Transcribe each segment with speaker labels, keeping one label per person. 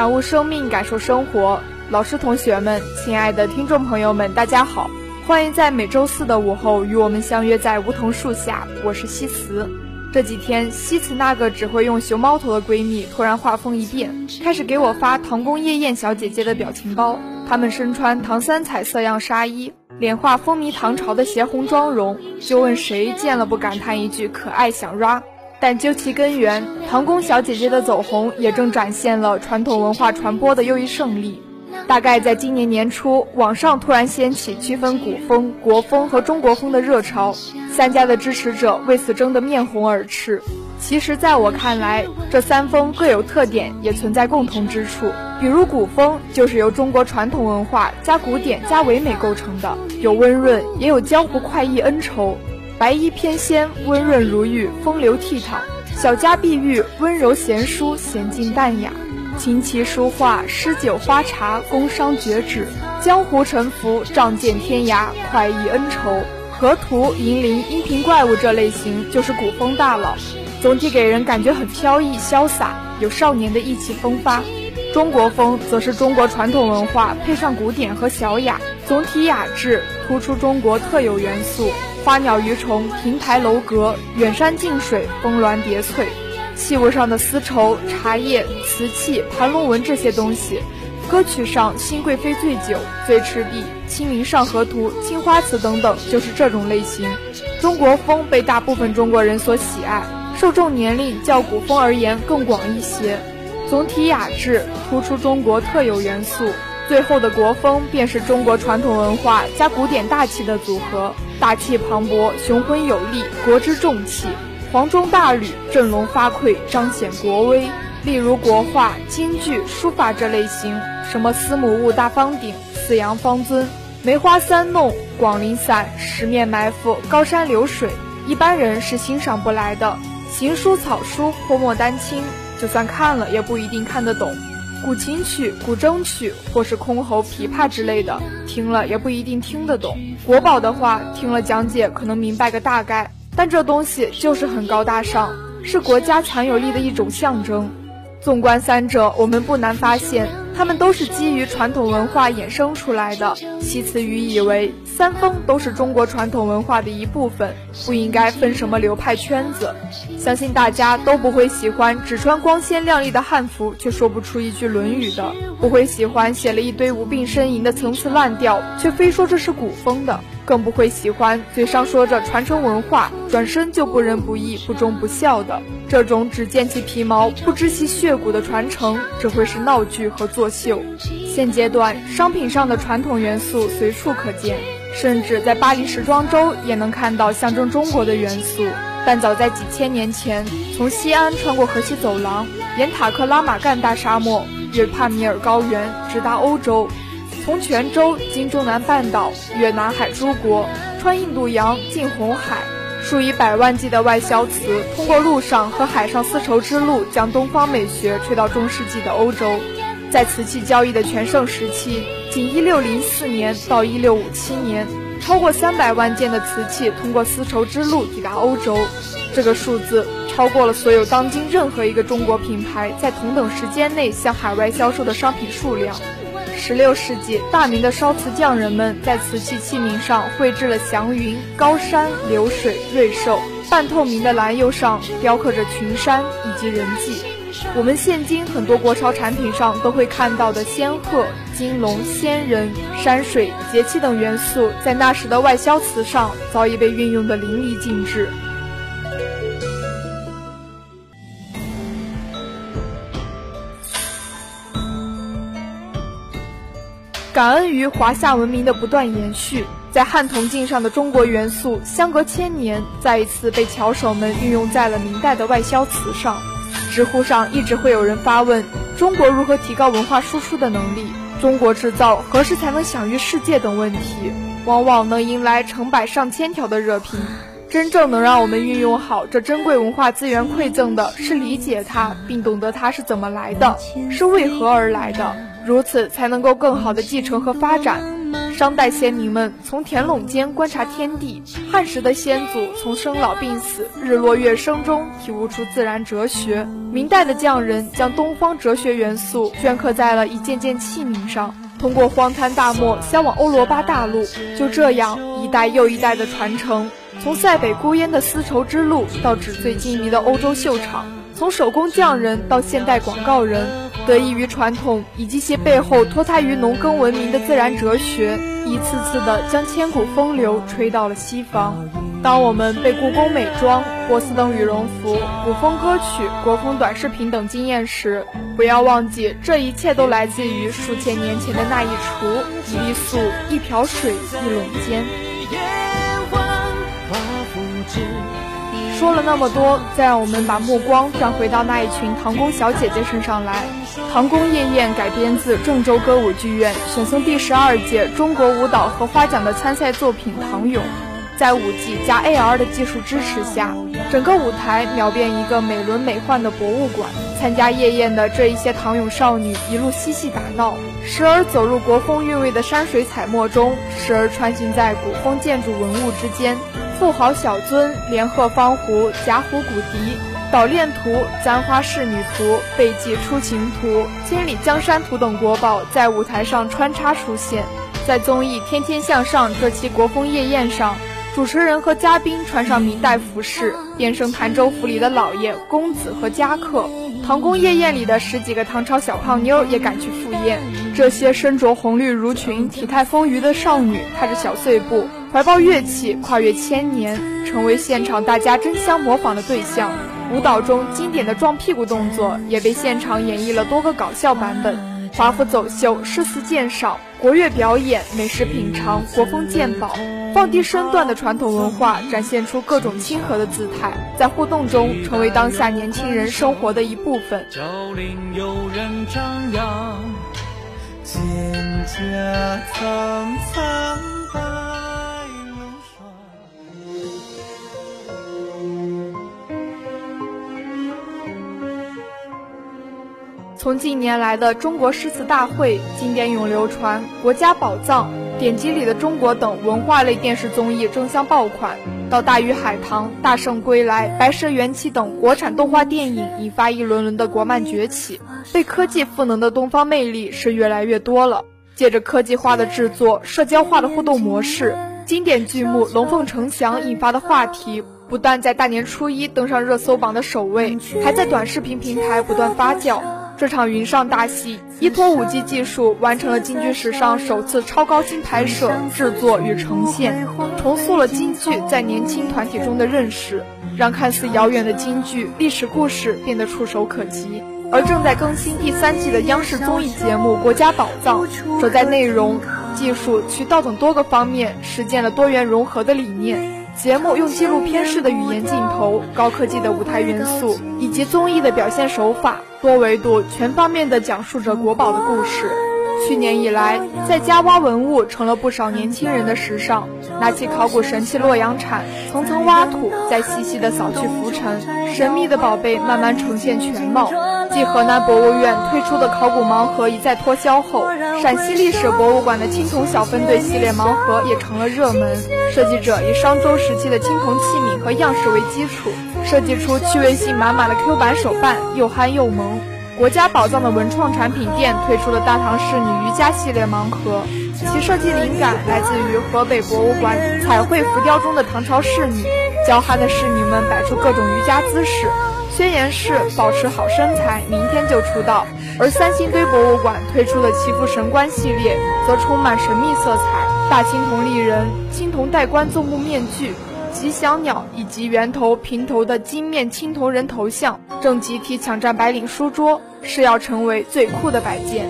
Speaker 1: 感悟生命，感受生活。老师、同学们，亲爱的听众朋友们，大家好！欢迎在每周四的午后与我们相约在梧桐树下。我是西辞。这几天，西辞那个只会用熊猫头的闺蜜突然画风一变，开始给我发唐宫夜宴小姐姐的表情包。她们身穿唐三彩色样纱衣，脸画风靡唐朝的协红妆容，就问谁见了不感叹一句可爱想 rap。但究其根源，唐宫小姐姐的走红也正展现了传统文化传播的又一胜利。大概在今年年初，网上突然掀起区分古风、国风和中国风的热潮，三家的支持者为此争得面红耳赤。其实，在我看来，这三风各有特点，也存在共同之处。比如古风就是由中国传统文化加古典加唯美构成的，有温润，也有江湖快意恩仇。白衣翩跹，温润如玉，风流倜傥；小家碧玉，温柔贤淑，娴静淡雅；琴棋书画，诗酒花茶，工商绝止；江湖沉浮，仗剑天涯，快意恩仇；河图、银铃、阴平怪物这类型就是古风大佬，总体给人感觉很飘逸潇洒，有少年的意气风发。中国风则是中国传统文化配上古典和小雅，总体雅致，突出中国特有元素。花鸟鱼虫、亭台楼阁、远山近水、峰峦叠翠，器物上的丝绸、茶叶、瓷器、盘龙纹这些东西，歌曲上《新贵妃醉酒》《醉赤壁》《清明上河图》《青花瓷》等等，就是这种类型。中国风被大部分中国人所喜爱，受众年龄较古风而言更广一些。总体雅致，突出中国特有元素。最后的国风便是中国传统文化加古典大气的组合。大气磅礴，雄浑有力，国之重器；黄钟大吕，振聋发聩，彰显国威。例如国画、京剧、书法这类型，什么司母戊大方鼎、四羊方尊、梅花三弄、广陵散、十面埋伏、高山流水，一般人是欣赏不来的。行书草书泼墨丹青，就算看了也不一定看得懂。古琴曲、古筝曲，或是箜篌、琵琶之类的，听了也不一定听得懂。国宝的话，听了讲解可能明白个大概，但这东西就是很高大上，是国家强有力的一种象征。纵观三者，我们不难发现，他们都是基于传统文化衍生出来的。西辞语以为，三风都是中国传统文化的一部分，不应该分什么流派圈子。相信大家都不会喜欢只穿光鲜亮丽的汉服却说不出一句《论语》的，不会喜欢写了一堆无病呻吟的层次烂调却非说这是古风的。更不会喜欢嘴上说着传承文化，转身就不仁不义、不忠不孝的这种只见其皮毛不知其血骨的传承，只会是闹剧和作秀。现阶段商品上的传统元素随处可见，甚至在巴黎时装周也能看到象征中国的元素。但早在几千年前，从西安穿过河西走廊，沿塔克拉玛干大沙漠，越帕米尔高原，直达欧洲。从泉州经中南半岛，越南海诸国，穿印度洋进红海，数以百万计的外销瓷通过陆上和海上丝绸之路，将东方美学吹到中世纪的欧洲。在瓷器交易的全盛时期，仅1604年到1657年，超过三百万件的瓷器通过丝绸之路抵达欧洲。这个数字超过了所有当今任何一个中国品牌在同等时间内向海外销售的商品数量。十六世纪，大明的烧瓷匠人们在瓷器器皿上绘制了祥云、高山、流水、瑞兽；半透明的蓝釉上雕刻着群山以及人迹。我们现今很多国潮产品上都会看到的仙鹤、金龙、仙人、山水、节气等元素，在那时的外销瓷上早已被运用得淋漓尽致。感恩于华夏文明的不断延续，在汉铜镜上的中国元素，相隔千年，再一次被巧手们运用在了明代的外销瓷上。知乎上一直会有人发问：中国如何提高文化输出的能力？中国制造何时才能享誉世界？等问题，往往能迎来成百上千条的热评。真正能让我们运用好这珍贵文化资源馈赠的，是理解它，并懂得它是怎么来的，是为何而来的。如此才能够更好的继承和发展。商代先民们从田垄间观察天地，汉时的先祖从生老病死、日落月升中体悟出自然哲学，明代的匠人将东方哲学元素镌刻在了一件件器皿上，通过荒滩大漠销往欧罗巴大陆。就这样，一代又一代的传承，从塞北孤烟的丝绸之路到纸醉金迷的欧洲秀场，从手工匠人到现代广告人。得益于传统以及其背后脱胎于农耕文明的自然哲学，一次次的将千古风流吹到了西方。当我们被故宫美妆、波司登羽绒服、古风歌曲、国风短视频等惊艳时，不要忘记，这一切都来自于数千年前的那一厨、一粒粟、一瓢水、一垄间。说了那么多，再让我们把目光转回到那一群唐宫小姐姐身上来。《唐宫夜宴》改编自郑州歌舞剧院选送第十二届中国舞蹈荷花奖的参赛作品《唐咏》，在舞技加 AR 的技术支持下，整个舞台秒变一个美轮美奂的博物馆。参加夜宴的这一些唐咏少女一路嬉戏打闹，时而走入国风韵味的山水彩墨中，时而穿行在古风建筑文物之间。富豪小尊、连鹤方壶、贾虎骨笛、捣练图、簪花仕女图、背记出秦图、千里江山图等国宝在舞台上穿插出现。在综艺《天天向上》这期国风夜宴上，主持人和嘉宾穿上明代服饰，变身潭州府里的老爷、公子和家客。唐宫夜宴里的十几个唐朝小胖妞也赶去赴宴。这些身着红绿襦裙、体态丰腴的少女，踏着小碎步。怀抱乐器，跨越千年，成为现场大家争相模仿的对象。舞蹈中经典的撞屁股动作也被现场演绎了多个搞笑版本。华服走秀、诗词鉴赏、国乐表演、美食品尝、国风鉴宝，放低身段的传统文化，展现出各种亲和的姿态，在互动中成为当下年轻人生活的一部分。有人张扬，蒹葭苍苍从近年来的中国诗词大会、经典永流传、国家宝藏、典籍里的中国等文化类电视综艺争相爆款，到大鱼海棠、大圣归来、白蛇缘起等国产动画电影引发一轮轮的国漫崛起，被科技赋能的东方魅力是越来越多了。借着科技化的制作、社交化的互动模式，经典剧目《龙凤呈祥》引发的话题，不但在大年初一登上热搜榜的首位，还在短视频平台不断发酵。这场云上大戏依托五 G 技术，完成了京剧史上首次超高清拍摄、制作与呈现，重塑了京剧在年轻团体中的认识，让看似遥远的京剧历史故事变得触手可及。而正在更新第三季的央视综艺节目《国家宝藏》，则在内容、技术、渠道等多个方面实践了多元融合的理念。节目用纪录片式的语言镜头、高科技的舞台元素以及综艺的表现手法，多维度、全方面地讲述着国宝的故事。去年以来，在家挖文物成了不少年轻人的时尚。拿起考古神器洛阳铲，层层挖土，再细细地扫去浮尘，神秘的宝贝慢慢呈现全貌。继河南博物院推出的考古盲盒一再脱销后，陕西历史博物馆的青铜小分队系列盲盒也成了热门。设计者以商周时期的青铜器皿和样式为基础，设计出趣味性满满的 Q 版手办，又憨又萌。国家宝藏的文创产品店推出了大唐仕女瑜伽系列盲盒，其设计灵感来自于河北博物馆彩绘浮雕中的唐朝仕女，娇憨的仕女们摆出各种瑜伽姿势，宣言是保持好身材，明天就出道。而三星堆博物馆推出的祈福神官系列，则充满神秘色彩，大青铜立人、青铜戴冠纵目面具。吉祥鸟以及圆头、平头的金面青铜人头像，正集体抢占白领书桌，是要成为最酷的摆件。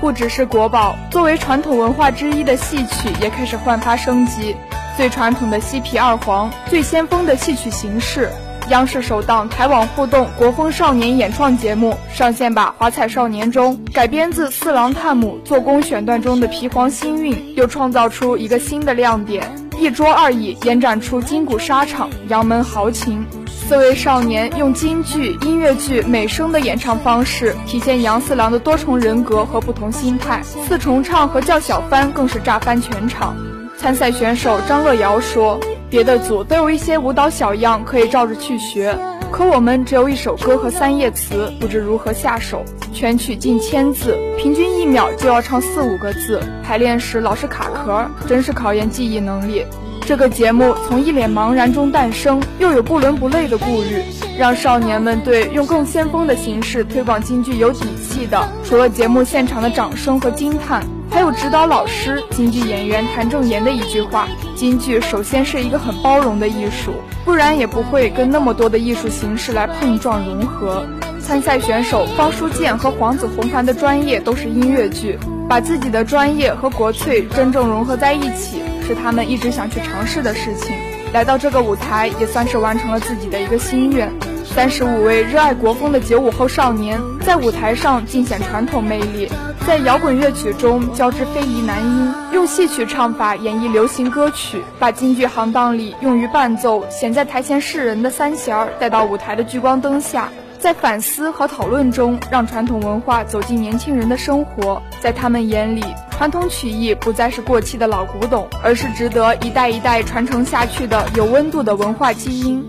Speaker 1: 不只是国宝，作为传统文化之一的戏曲也开始焕发生机。最传统的西皮二黄，最先锋的戏曲形式，央视首档台网互动国风少年演创节目《上线吧华彩少年》中，改编自四郎探母做工选段中的皮黄新韵，又创造出一个新的亮点：一桌二椅延展出金鼓沙场、杨门豪情。四位少年用京剧、音乐剧美声的演唱方式，体现杨四郎的多重人格和不同心态。四重唱和叫小番更是炸翻全场。参赛选手张乐瑶说：“别的组都有一些舞蹈小样可以照着去学，可我们只有一首歌和三页词，不知如何下手。全曲近千字，平均一秒就要唱四五个字，排练时老是卡壳，真是考验记忆能力。”这个节目从一脸茫然中诞生，又有不伦不类的顾虑，让少年们对用更先锋的形式推广京剧有底气的。除了节目现场的掌声和惊叹。还有指导老师京剧演员谭正岩的一句话：京剧首先是一个很包容的艺术，不然也不会跟那么多的艺术形式来碰撞融合。参赛选手方书建和黄子弘凡的专业都是音乐剧，把自己的专业和国粹真正融合在一起，是他们一直想去尝试的事情。来到这个舞台，也算是完成了自己的一个心愿。三十五位热爱国风的九五后少年，在舞台上尽显传统魅力。在摇滚乐曲中交织非遗男音，用戏曲唱法演绎流行歌曲，把京剧行当里用于伴奏、显在台前示人的三弦儿带到舞台的聚光灯下，在反思和讨论中，让传统文化走进年轻人的生活。在他们眼里，传统曲艺不再是过气的老古董，而是值得一代一代传承下去的有温度的文化基因。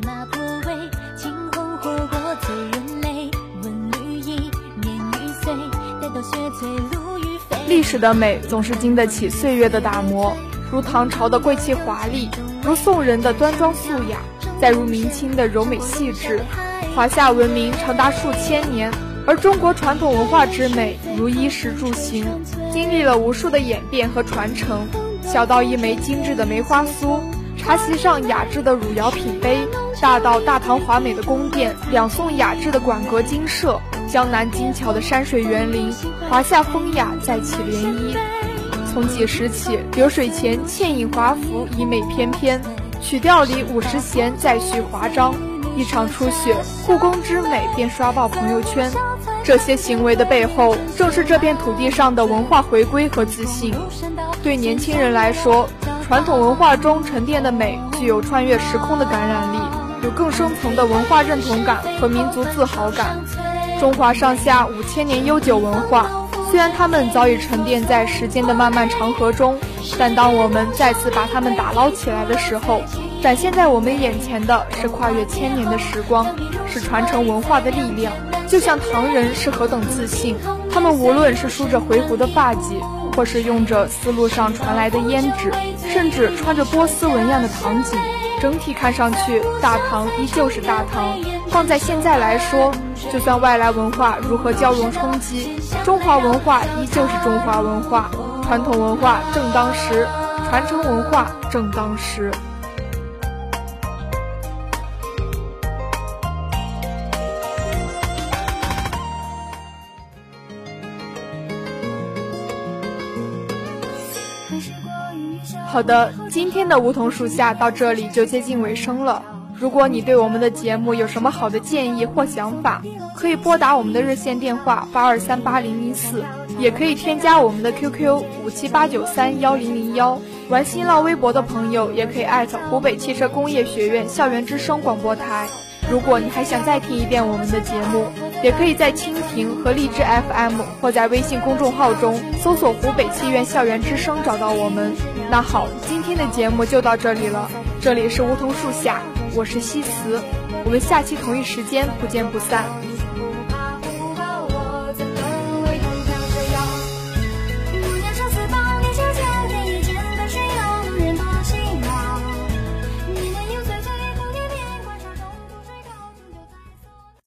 Speaker 1: 历史的美总是经得起岁月的打磨，如唐朝的贵气华丽，如宋人的端庄素雅，再如明清的柔美细致。华夏文明长达数千年，而中国传统文化之美，如衣食住行，经历了无数的演变和传承。小到一枚精致的梅花酥，茶席上雅致的汝窑品杯，大到大唐华美的宫殿，两宋雅致的馆阁精舍。江南精巧的山水园林，华夏风雅再起涟漪。从几时起，流水前倩影华服，以美翩翩；曲调里五十弦再续华章。一场初雪，故宫之美便刷爆朋友圈。这些行为的背后，正是这片土地上的文化回归和自信。对年轻人来说，传统文化中沉淀的美，具有穿越时空的感染力，有更深层的文化认同感和民族自豪感。中华上下五千年悠久文化，虽然它们早已沉淀在时间的漫漫长河中，但当我们再次把它们打捞起来的时候，展现在我们眼前的是跨越千年的时光，是传承文化的力量。就像唐人是何等自信，他们无论是梳着回鹘的发髻，或是用着丝路上传来的胭脂，甚至穿着波斯纹样的唐锦。整体看上去，大唐依旧是大唐。放在现在来说，就算外来文化如何交融冲击，中华文化依旧是中华文化。传统文化正当时，传承文化正当时。好的，今天的梧桐树下到这里就接近尾声了。如果你对我们的节目有什么好的建议或想法，可以拨打我们的热线电话八二三八零零四，也可以添加我们的 QQ 五七八九三幺零零幺。玩新浪微博的朋友也可以艾特湖北汽车工业学院校园之声广播台。如果你还想再听一遍我们的节目。也可以在蜻蜓和荔枝 FM 或在微信公众号中搜索“湖北汽院校园之声”找到我们。那好，今天的节目就到这里了。这里是梧桐树下，我是西辞，我们下期同一时间不见不散。